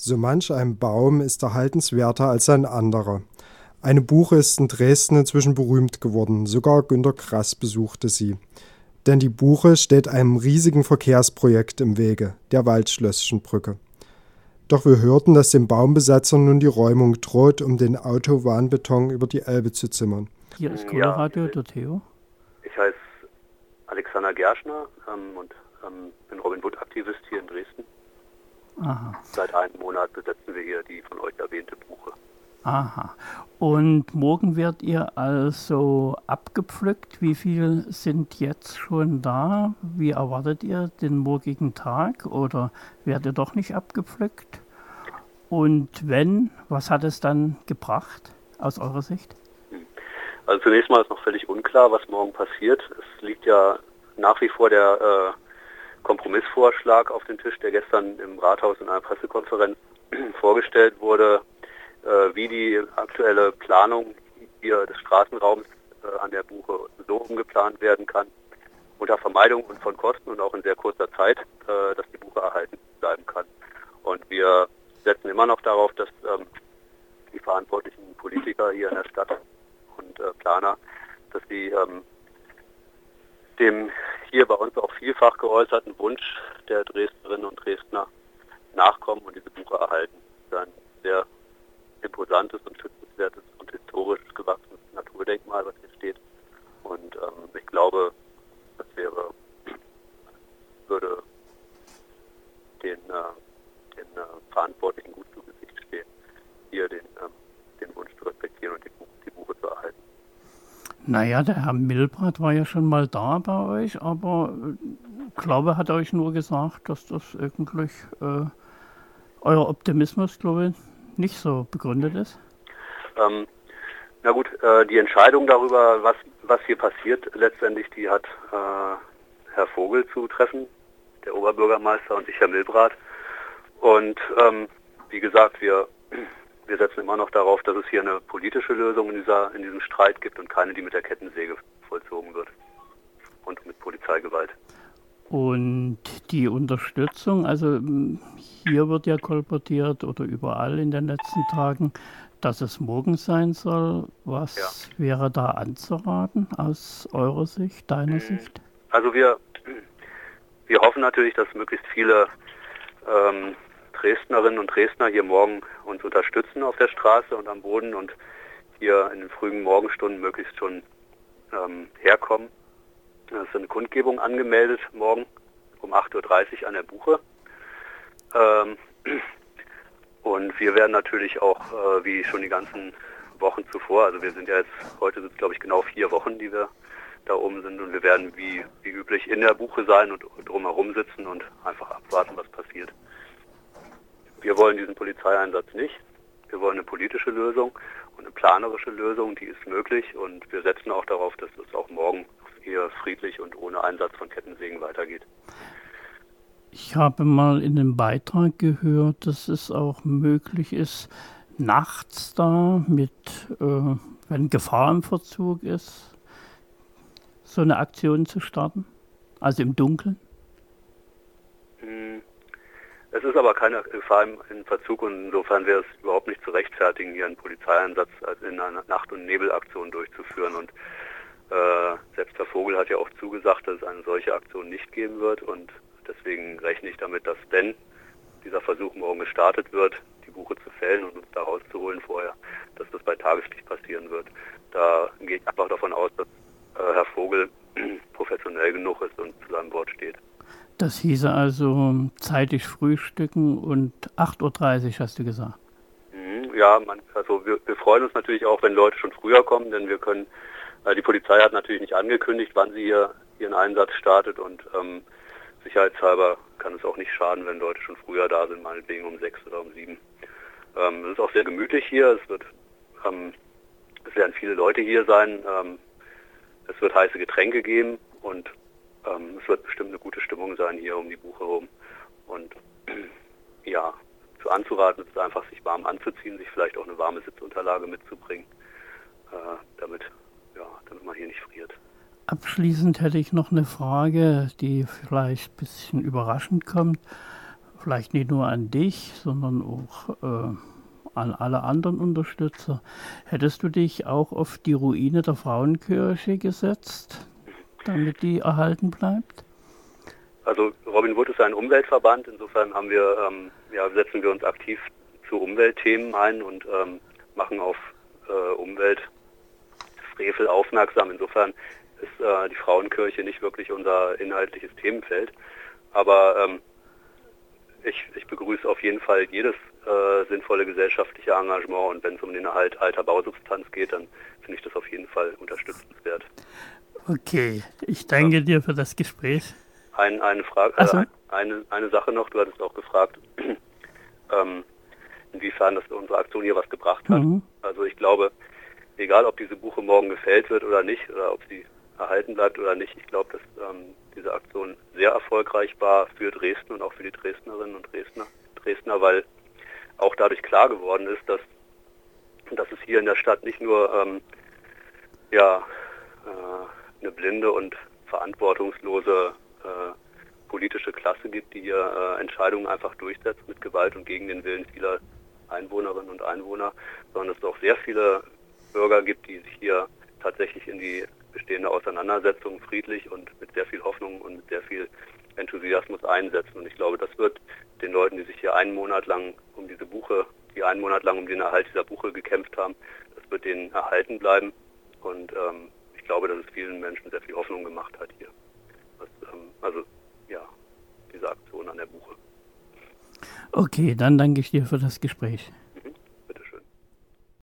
So manch ein Baum ist erhaltenswerter als ein anderer. Eine Buche ist in Dresden inzwischen berühmt geworden, sogar Günter Grass besuchte sie. Denn die Buche steht einem riesigen Verkehrsprojekt im Wege, der Waldschlösschenbrücke. Doch wir hörten, dass den Baumbesetzern nun die Räumung droht, um den Autobahnbeton über die Elbe zu zimmern. Hier ist Colorado, ja, der Theo. Ich heiße Alexander Gerschner ähm, und ähm, bin Robin Wood-Aktivist hier in Dresden. Aha. Seit einem Monat besetzen wir hier die von euch erwähnte Buche. Aha. Und morgen werdet ihr also abgepflückt. Wie viel sind jetzt schon da? Wie erwartet ihr den morgigen Tag? Oder werdet ihr doch nicht abgepflückt? Und wenn, was hat es dann gebracht aus eurer Sicht? Also zunächst mal ist noch völlig unklar, was morgen passiert. Es liegt ja nach wie vor der äh, Kompromissvorschlag auf den Tisch, der gestern im Rathaus in einer Pressekonferenz vorgestellt wurde, äh, wie die aktuelle Planung hier des Straßenraums äh, an der Buche so umgeplant werden kann, unter Vermeidung von Kosten und auch in sehr kurzer Zeit, äh, dass die Buche erhalten bleiben kann. Und wir setzen immer noch darauf, dass ähm, die verantwortlichen Politiker hier in der Stadt und äh, Planer, dass sie ähm, dem hier bei uns auch vielfach geäußerten Wunsch der Dresdnerinnen und Dresdner nachkommen und diese Buche erhalten. Das ist ein sehr imposantes und schützenswertes und historisch gewachsenes Naturdenkmal, was hier steht. Und ähm, ich glaube, das wäre, würde den, äh, den äh, Verantwortlichen gut zu Gesicht stehen, hier den, äh, den Wunsch zu respektieren und die, die Buche zu erhalten. Naja, der Herr Milbrat war ja schon mal da bei euch, aber ich glaube, hat euch nur gesagt, dass das eigentlich äh, euer Optimismus, glaube ich, nicht so begründet ist? Ähm, na gut, äh, die Entscheidung darüber, was, was hier passiert, letztendlich, die hat äh, Herr Vogel zu treffen, der Oberbürgermeister und ich, Herr Milbrat. Und ähm, wie gesagt, wir, wir setzen immer noch darauf, dass es hier eine politische Lösung in, dieser, in diesem Streit gibt und keine, die mit der Kettensäge vollzogen wird und mit Polizeigewalt. Und die Unterstützung, also hier wird ja kolportiert oder überall in den letzten Tagen, dass es morgen sein soll. Was ja. wäre da anzuraten aus eurer Sicht, deiner mhm. Sicht? Also wir, wir hoffen natürlich, dass möglichst viele ähm, Dresdnerinnen und Dresdner hier morgen uns unterstützen auf der Straße und am Boden und hier in den frühen Morgenstunden möglichst schon ähm, herkommen. Es ist eine Kundgebung angemeldet morgen um 8.30 Uhr an der Buche. Ähm, und wir werden natürlich auch, äh, wie schon die ganzen Wochen zuvor, also wir sind ja jetzt, heute sind es glaube ich genau vier Wochen, die wir da oben sind und wir werden wie, wie üblich in der Buche sein und drumherum sitzen und einfach abwarten, was passiert. Wir wollen diesen Polizeieinsatz nicht. Wir wollen eine politische Lösung und eine planerische Lösung, die ist möglich und wir setzen auch darauf, dass es auch morgen hier friedlich und ohne Einsatz von Kettensägen weitergeht. Ich habe mal in einem Beitrag gehört, dass es auch möglich ist, nachts da mit, äh, wenn Gefahr im Verzug ist, so eine Aktion zu starten? Also im Dunkeln? Es ist aber keine Gefahr im Verzug und insofern wäre es überhaupt nicht zu rechtfertigen, hier einen Polizeieinsatz in einer Nacht- und Nebelaktion durchzuführen. Und äh, selbst Herr Vogel hat ja auch zugesagt, dass es eine solche Aktion nicht geben wird und Deswegen rechne ich damit, dass wenn dieser Versuch morgen gestartet wird, die Buche zu fällen und uns da rauszuholen vorher, dass das bei Tageslicht passieren wird. Da gehe ich einfach davon aus, dass äh, Herr Vogel professionell genug ist und zu seinem Wort steht. Das hieße also zeitig frühstücken und 8.30 Uhr hast du gesagt. Mhm, ja, man, also wir, wir, freuen uns natürlich auch, wenn Leute schon früher kommen, denn wir können, äh, die Polizei hat natürlich nicht angekündigt, wann sie hier ihren Einsatz startet und ähm, sicherheitshalber kann es auch nicht schaden, wenn Leute schon früher da sind, meinetwegen um sechs oder um sieben. Ähm, es ist auch sehr gemütlich hier. Es wird, ähm, es werden viele Leute hier sein. Ähm, es wird heiße Getränke geben und ähm, es wird bestimmt eine gute Stimmung sein hier um die Buche herum. Und ja, zu anzuraten ist einfach, sich warm anzuziehen, sich vielleicht auch eine warme Sitzunterlage mitzubringen, äh, damit, ja, damit man hier nicht friert. Abschließend hätte ich noch eine Frage, die vielleicht ein bisschen überraschend kommt. vielleicht nicht nur an dich, sondern auch äh, an alle anderen Unterstützer. Hättest du dich auch auf die Ruine der Frauenkirche gesetzt, damit die erhalten bleibt? Also Robin Wood ist ein Umweltverband, insofern haben wir, ähm, ja, setzen wir uns aktiv zu Umweltthemen ein und ähm, machen auf äh, Umweltfrevel aufmerksam. Insofern ist äh, die Frauenkirche nicht wirklich unser inhaltliches Themenfeld. Aber ähm, ich, ich begrüße auf jeden Fall jedes äh, sinnvolle gesellschaftliche Engagement und wenn es um den Erhalt alter Bausubstanz geht, dann finde ich das auf jeden Fall unterstützenswert. Okay, ich danke ja. dir für das Gespräch. Ein, eine Frage, äh, so. eine, eine Sache noch, du hattest auch gefragt, ähm, inwiefern das unsere Aktion hier was gebracht hat. Mhm. Also ich glaube, egal ob diese Buche morgen gefällt wird oder nicht, oder ob sie erhalten bleibt oder nicht, ich glaube, dass ähm, diese Aktion sehr erfolgreich war für Dresden und auch für die Dresdnerinnen und Dresdner, Dresdner, weil auch dadurch klar geworden ist, dass, dass es hier in der Stadt nicht nur ähm, ja, äh, eine blinde und verantwortungslose äh, Hier äh, Entscheidungen einfach durchsetzt mit Gewalt und gegen den Willen vieler Einwohnerinnen und Einwohner, sondern es auch sehr viele Bürger gibt, die sich hier tatsächlich in die bestehende Auseinandersetzung friedlich und mit sehr viel Hoffnung und mit sehr viel Enthusiasmus einsetzen. Und ich glaube, das wird den Leuten, die sich hier einen Monat lang um diese Buche, die einen Monat lang um den Erhalt dieser Buche gekämpft haben, das wird denen erhalten bleiben. Und ähm, ich glaube, dass es vielen Menschen sehr viel Hoffnung gemacht hat hier. Was, ähm, also ja, diese Aktion an der Buche. Okay, dann danke ich dir für das Gespräch.